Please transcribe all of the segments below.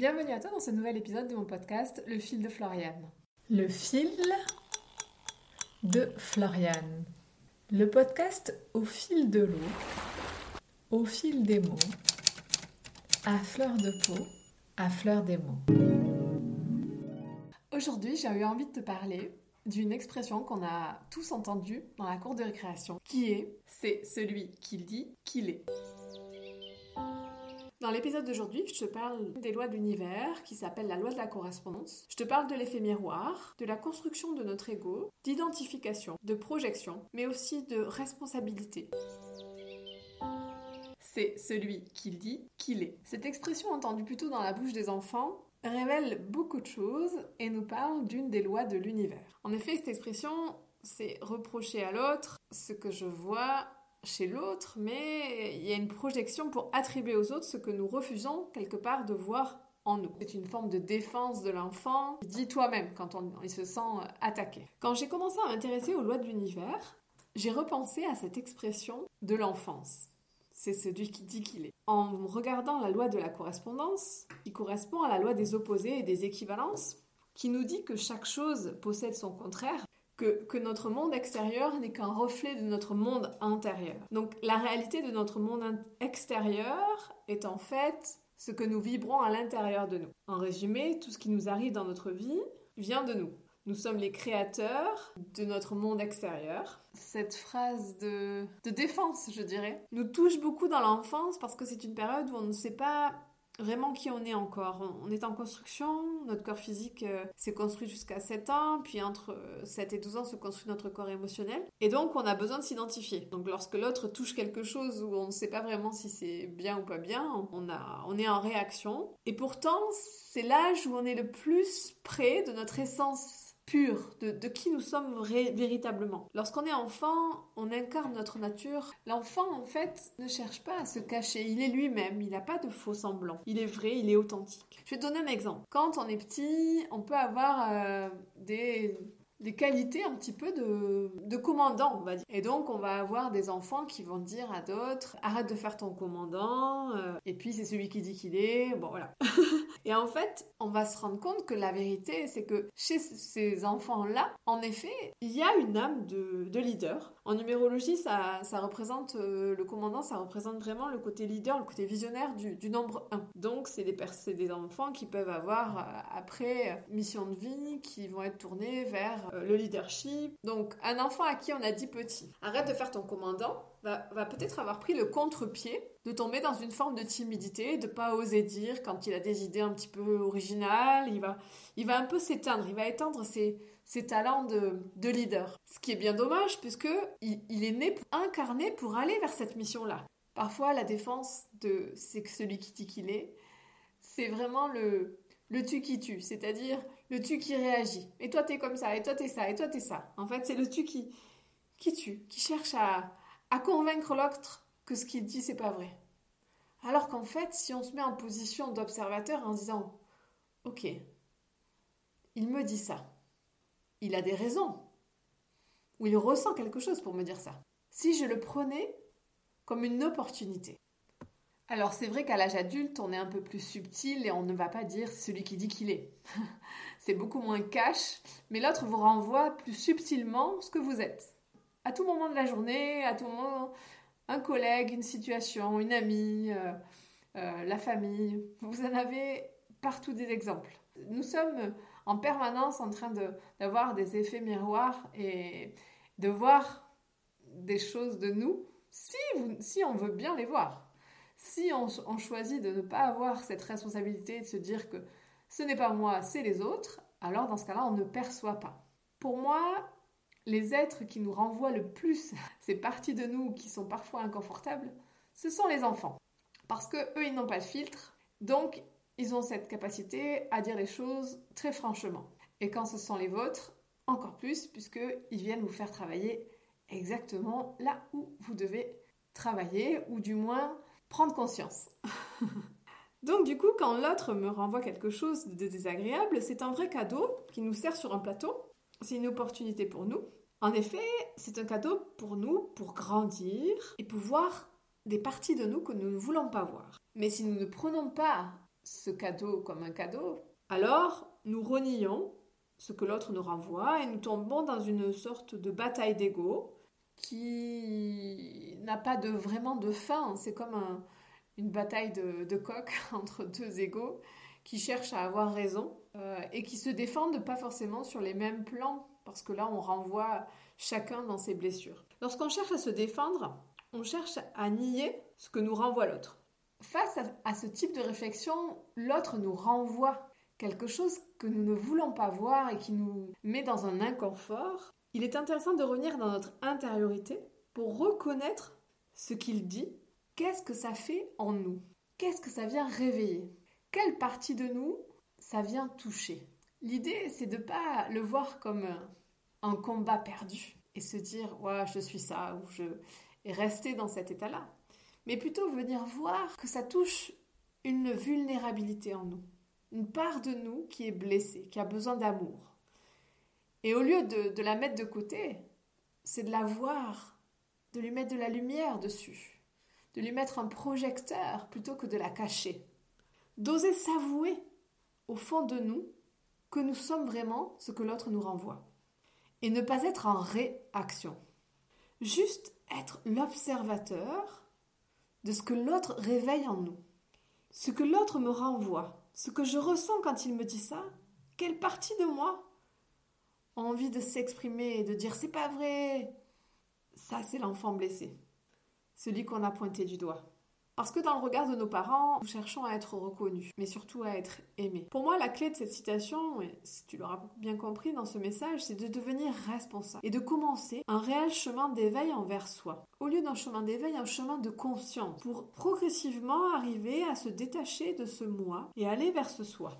Bienvenue à toi dans ce nouvel épisode de mon podcast Le fil de Floriane. Le fil de Floriane. Le podcast au fil de l'eau, au fil des mots, à fleur de peau, à fleur des mots. Aujourd'hui, j'ai eu envie de te parler d'une expression qu'on a tous entendue dans la cour de récréation, qui est c'est celui qui dit qu'il est. Dans l'épisode d'aujourd'hui, je te parle des lois de l'univers qui s'appellent la loi de la correspondance. Je te parle de l'effet miroir, de la construction de notre ego, d'identification, de projection, mais aussi de responsabilité. C'est celui qui dit qu'il est. Cette expression entendue plutôt dans la bouche des enfants révèle beaucoup de choses et nous parle d'une des lois de l'univers. En effet, cette expression, c'est reprocher à l'autre ce que je vois chez l'autre, mais il y a une projection pour attribuer aux autres ce que nous refusons quelque part de voir en nous. C'est une forme de défense de l'enfant. Dis toi-même quand on, il se sent attaqué. Quand j'ai commencé à m'intéresser aux lois de l'univers, j'ai repensé à cette expression de l'enfance. C'est celui qui dit qu'il est. En regardant la loi de la correspondance, qui correspond à la loi des opposés et des équivalences, qui nous dit que chaque chose possède son contraire, que, notre monde extérieur n'est qu'un reflet de notre monde intérieur. Donc la réalité de notre monde extérieur est en fait ce que nous vibrons à l'intérieur de nous. En résumé, tout ce qui nous arrive dans notre vie vient de nous. Nous sommes les créateurs de notre monde extérieur. Cette phrase de, défense, je dirais, nous touche beaucoup dans l'enfance parce que c'est une période où on ne sait pas vraiment qui on est encore. On est en construction, notre corps physique euh, s'est construit jusqu'à 7 ans, puis entre 7 euh, et 12 ans se construit notre corps émotionnel. Et donc on a besoin de s'identifier. Donc lorsque l'autre touche quelque chose où on ne sait pas vraiment si c'est bien ou pas bien, on, a, on est en réaction. Et pourtant, c'est l'âge où on est le plus près de notre essence de, qui nous sommes véritablement. Lorsqu'on est enfant, on incarne notre nature. L'enfant, en fait, ne cherche pas à se cacher. Il est lui-même. Il n'a pas de faux semblants. Il est vrai, il est authentique. Je vais te donner un exemple. Quand on est petit, on peut avoir euh, des des qualités un petit peu de, de commandant, on va dire. Et donc, on va avoir des enfants qui vont dire à d'autres arrête de faire ton commandant, euh, et puis c'est celui qui dit qu'il est. Bon, voilà. et en fait, on va se rendre compte que la vérité, c'est que chez ces enfants-là, en effet, il y a une âme de, de leader. En numérologie, ça, représente euh, le commandant, ça représente vraiment le côté leader, le côté visionnaire du, nombre 1. Donc, c'est des, des enfants qui peuvent avoir, euh, après, mission de vie, qui vont être tournés vers euh, le leadership. Donc, un enfant à qui on a dit petit, arrête de faire ton commandant, va, peut-être avoir pris le contre-pied de tomber dans une forme de timidité, de pas oser dire quand il a des idées un petit peu originales. Il va, il va un peu s'éteindre, il va étendre ses, talents de, de, leader. Ce qui est bien dommage puisque il, est né incarné pour aller vers cette mission-là. Parfois, la défense de c'est celui qui dit qu'il est, c'est vraiment le, le tu qui tue, c'est-à-dire le tu qui réagit. Et toi t'es comme ça, et toi t'es ça, et toi t'es ça. En fait, c'est le tu qui, qui tue, qui cherche à, à convaincre l'autre que ce qu'il dit c'est pas vrai. Alors qu'en fait, si on se met en position d'observateur en disant Ok, il me dit ça, il a des raisons, ou il ressent quelque chose pour me dire ça. Si je le prenais comme une opportunité, alors c'est vrai qu'à l'âge adulte, on est un peu plus subtil et on ne va pas dire celui qui dit qu'il est. c'est beaucoup moins cash, mais l'autre vous renvoie plus subtilement ce que vous êtes. À tout moment de la journée, à tout moment, un collègue, une situation, une amie, euh, euh, la famille, vous en avez partout des exemples. Nous sommes en permanence en train d'avoir des effets miroirs et de voir des choses de nous si, si on veut bien les voir. Si on, choisit de ne pas avoir cette responsabilité de se dire que ce n'est pas moi, c'est les autres, alors dans ce cas-là, on ne perçoit pas. Pour moi, les êtres qui nous renvoient le plus ces parties de nous qui sont parfois inconfortables, ce sont les enfants. Parce que eux, ils n'ont pas de filtre, donc ils ont cette capacité à dire les choses très franchement. Et quand ce sont les vôtres, encore plus, puisqu'ils viennent vous faire travailler exactement là où vous devez travailler, ou du moins prendre conscience. Donc du coup, quand l'autre me renvoie quelque chose de désagréable, c'est un vrai cadeau qui nous sert sur un plateau. C'est une opportunité pour nous. En effet, c'est un cadeau pour nous pour grandir et pour voir des parties de nous que nous ne voulons pas voir. Mais si nous ne prenons pas ce cadeau comme un cadeau, alors nous renions ce que l'autre nous renvoie et nous tombons dans une sorte de bataille d'ego qui n'a pas de, vraiment de fin. C'est comme une bataille de, de coq entre deux égaux qui cherchent à avoir raison et qui se défendent pas forcément sur les mêmes plans parce que là on renvoie chacun dans ses blessures. Lorsqu'on cherche à se défendre, on cherche à nier ce que nous renvoie l'autre. Face à, ce type de réflexion, l'autre nous renvoie quelque chose que nous ne voulons pas voir et qui nous met dans un inconfort. Il est intéressant de revenir dans notre intériorité pour reconnaître ce qu'il dit, qu'est-ce que ça fait en nous, qu'est-ce que ça vient réveiller, quelle partie de nous ça vient toucher. L'idée, c'est de pas le voir comme un combat perdu et se dire ouais, je suis ça ou je et rester dans cet état-là, mais plutôt venir voir que ça touche une vulnérabilité en nous, une part de nous qui est blessée, qui a besoin d'amour. Et au lieu de la mettre de côté, c'est de la voir, de lui mettre de la lumière dessus, de lui mettre un projecteur plutôt que de la cacher, d'oser s'avouer au fond de nous que nous sommes vraiment ce que l'autre nous renvoie, et ne pas être en réaction. Juste être l'observateur de ce que l'autre réveille en nous. Ce que l'autre me renvoie, ce que je ressens quand il me dit ça, quelle partie de moi a envie de s'exprimer et de dire c'est pas vrai. Ça, c'est l'enfant blessé, celui qu'on a pointé du doigt. Parce que dans le regard de nos parents, nous cherchons à être reconnus, mais surtout à être aimés. Pour moi, la clé de cette citation, et si tu l'auras bien compris dans ce message, c'est de devenir responsable et de commencer un réel chemin d'éveil envers soi. Au lieu d'un chemin d'éveil, un chemin de conscience, pour progressivement arriver à se détacher de ce moi et aller vers ce soi.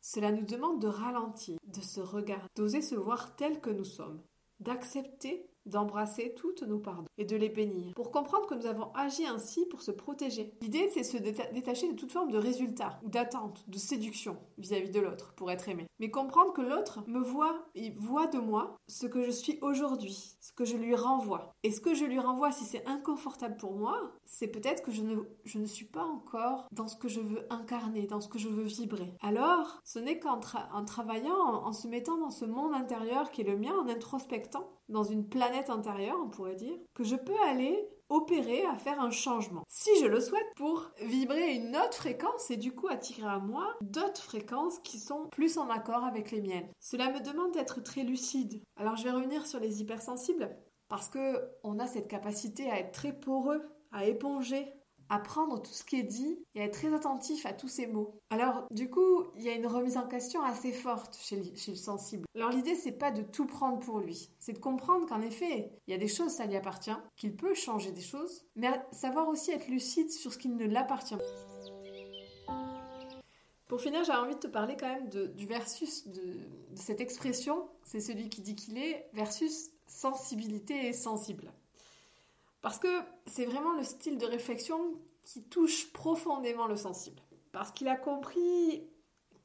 Cela nous demande de ralentir, de se regarder, d'oser se voir tel que nous sommes, d'accepter d'embrasser toutes nos pardons et de les bénir, pour comprendre que nous avons agi ainsi pour se protéger. L'idée, c'est se détacher de toute forme de résultat ou d'attente, de séduction vis-à-vis de l'autre pour être aimé. Mais comprendre que l'autre me voit, il voit de moi ce que je suis aujourd'hui, ce que je lui renvoie. Et ce que je lui renvoie, si c'est inconfortable pour moi, c'est peut-être que je ne, je ne suis pas encore dans ce que je veux incarner, dans ce que je veux vibrer. Alors, ce n'est qu'en travaillant, en se mettant dans ce monde intérieur qui est le mien, en introspectant, dans une planète intérieure, on pourrait dire, que je peux aller opérer à faire un changement. Si je le souhaite pour vibrer une autre fréquence et du coup attirer à moi d'autres fréquences qui sont plus en accord avec les miennes. Cela me demande d'être très lucide. Alors je vais revenir sur les hypersensibles parce que on a cette capacité à être très poreux, à éponger, à prendre tout ce qui est dit et à être très attentif à tous ces mots. Alors, du coup, il y a une remise en question assez forte chez le, sensible. Alors, l'idée, c'est pas de tout prendre pour lui. C'est de comprendre qu'en effet, il y a des choses, ça lui appartient, qu'il peut changer des choses, mais savoir aussi être lucide sur ce qui ne l'appartient pas. Pour finir, j'ai envie de te parler quand même du versus de cette expression, c'est celui qui dit qu'il est, versus sensibilité et sensible. Parce que c'est vraiment le style de réflexion qui touche profondément le sensible. Parce qu'il a compris,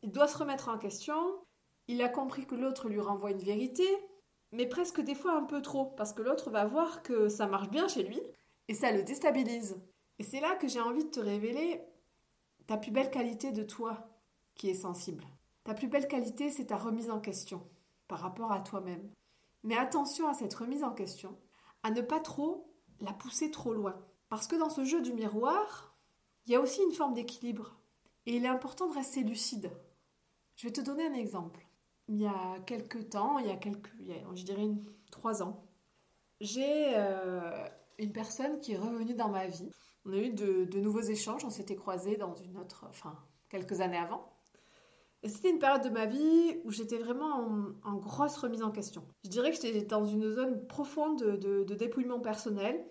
il doit se remettre en question, il a compris que l'autre lui renvoie une vérité, mais presque des fois un peu trop, parce que l'autre va voir que ça marche bien chez lui, et ça le déstabilise. Et c'est là que j'ai envie de te révéler ta plus belle qualité de toi qui est sensible. Ta plus belle qualité, c'est ta remise en question par rapport à toi-même. Mais attention à cette remise en question, à ne pas trop la pousser trop loin. Parce que dans ce jeu du miroir, il y a aussi une forme d'équilibre. Et il est important de rester lucide. Je vais te donner un exemple. Il y a quelques temps, il y a quelques, je dirais trois ans, j'ai euh, une personne qui est revenue dans ma vie. On a eu de, nouveaux échanges, on s'était croisés dans une autre, enfin, quelques années avant. Et c'était une période de ma vie où j'étais vraiment en, grosse remise en question. Je dirais que j'étais dans une zone profonde de, dépouillement personnel,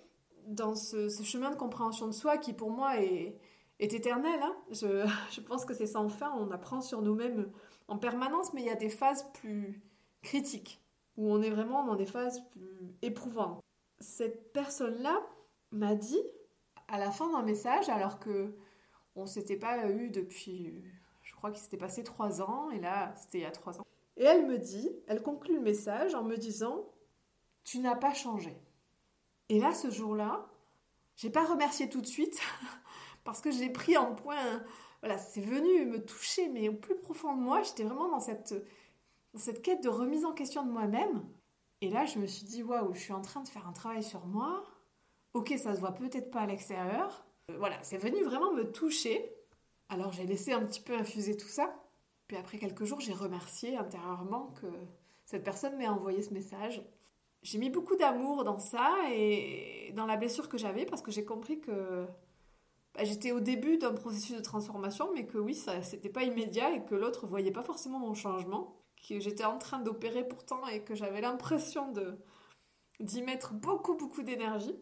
dans ce, chemin de compréhension de soi qui pour moi est, éternel. Hein. Je, pense que c'est sans fin, on apprend sur nous-mêmes en permanence, mais il y a des phases plus critiques, où on est vraiment dans des phases plus éprouvantes. Cette personne-là m'a dit, à la fin d'un message, alors que on s'était pas eu depuis crois qu'il s'était passé trois ans, et là, c'était il y a trois ans. Et elle me dit, elle conclut le message en me disant Tu n'as pas changé. Et là, ce jour-là, j'ai pas remercié tout de suite, parce que j'ai pris en point voilà, c'est venu me toucher, mais au plus profond de moi, j'étais vraiment dans cette, dans cette quête de remise en question de moi-même. Et là, je me suis dit, waouh, je suis en train de faire un travail sur moi. Ok, ça se voit peut-être pas à l'extérieur. Euh, voilà, c'est venu vraiment me toucher. Alors j'ai laissé un petit peu infuser tout ça. Puis après quelques jours, j'ai remercié intérieurement que cette personne m'ait envoyé ce message. J'ai mis beaucoup d'amour dans ça et dans la blessure que j'avais parce que j'ai compris que bah, j'étais au début d'un processus de transformation, mais que oui, ça c'était pas immédiat et que l'autre voyait pas forcément mon changement, que j'étais en train d'opérer pourtant et que j'avais l'impression de d'y mettre beaucoup beaucoup d'énergie.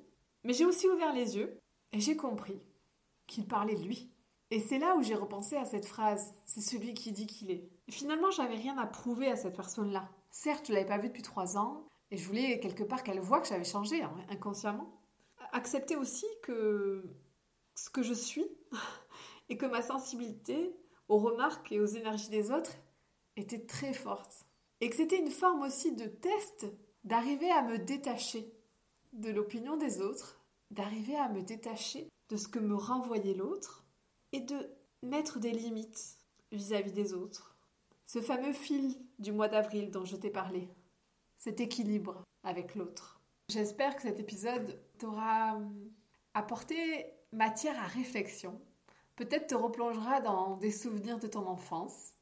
Mais j'ai aussi ouvert les yeux et j'ai compris qu'il parlait de lui. Et c'est là où j'ai repensé à cette phrase, c'est celui qui dit qu'il est. Et finalement, j'avais rien à prouver à cette personne-là. Certes, je l'avais pas vue depuis trois ans, et je voulais quelque part qu'elle voie que j'avais changé hein, inconsciemment. Accepter aussi que ce que je suis et que ma sensibilité aux remarques et aux énergies des autres était très forte. Et que c'était une forme aussi de test d'arriver à me détacher de l'opinion des autres, d'arriver à me détacher de ce que me renvoyait l'autre et de mettre des limites vis-à-vis des autres. Ce fameux fil du mois d'avril dont je t'ai parlé, cet équilibre avec l'autre. J'espère que cet épisode t'aura hum, apporté matière à réflexion, peut-être te replongera dans des souvenirs de ton enfance.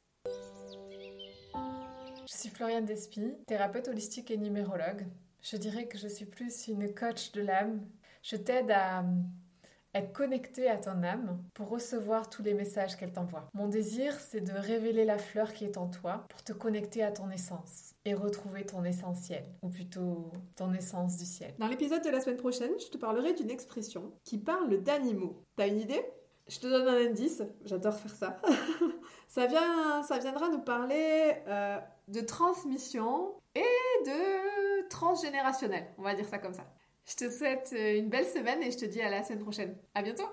Je suis Floriane Despy, thérapeute holistique et numérologue. Je dirais que je suis plus une coach de l'âme. Je t'aide à hum, être connecté à ton âme pour recevoir tous les messages qu'elle t'envoie. Mon désir, c'est de révéler la fleur qui est en toi pour te connecter à ton essence et retrouver ton essentiel, ou plutôt ton essence du ciel. Dans l'épisode de la semaine prochaine, je te parlerai d'une expression qui parle d'animaux. T'as une idée? Je te donne un indice, j'adore faire ça. ça, vient, ça viendra nous parler euh, de transmission et de transgénérationnel, on va dire ça comme ça. Je te souhaite une belle semaine et je te dis à la semaine prochaine. À bientôt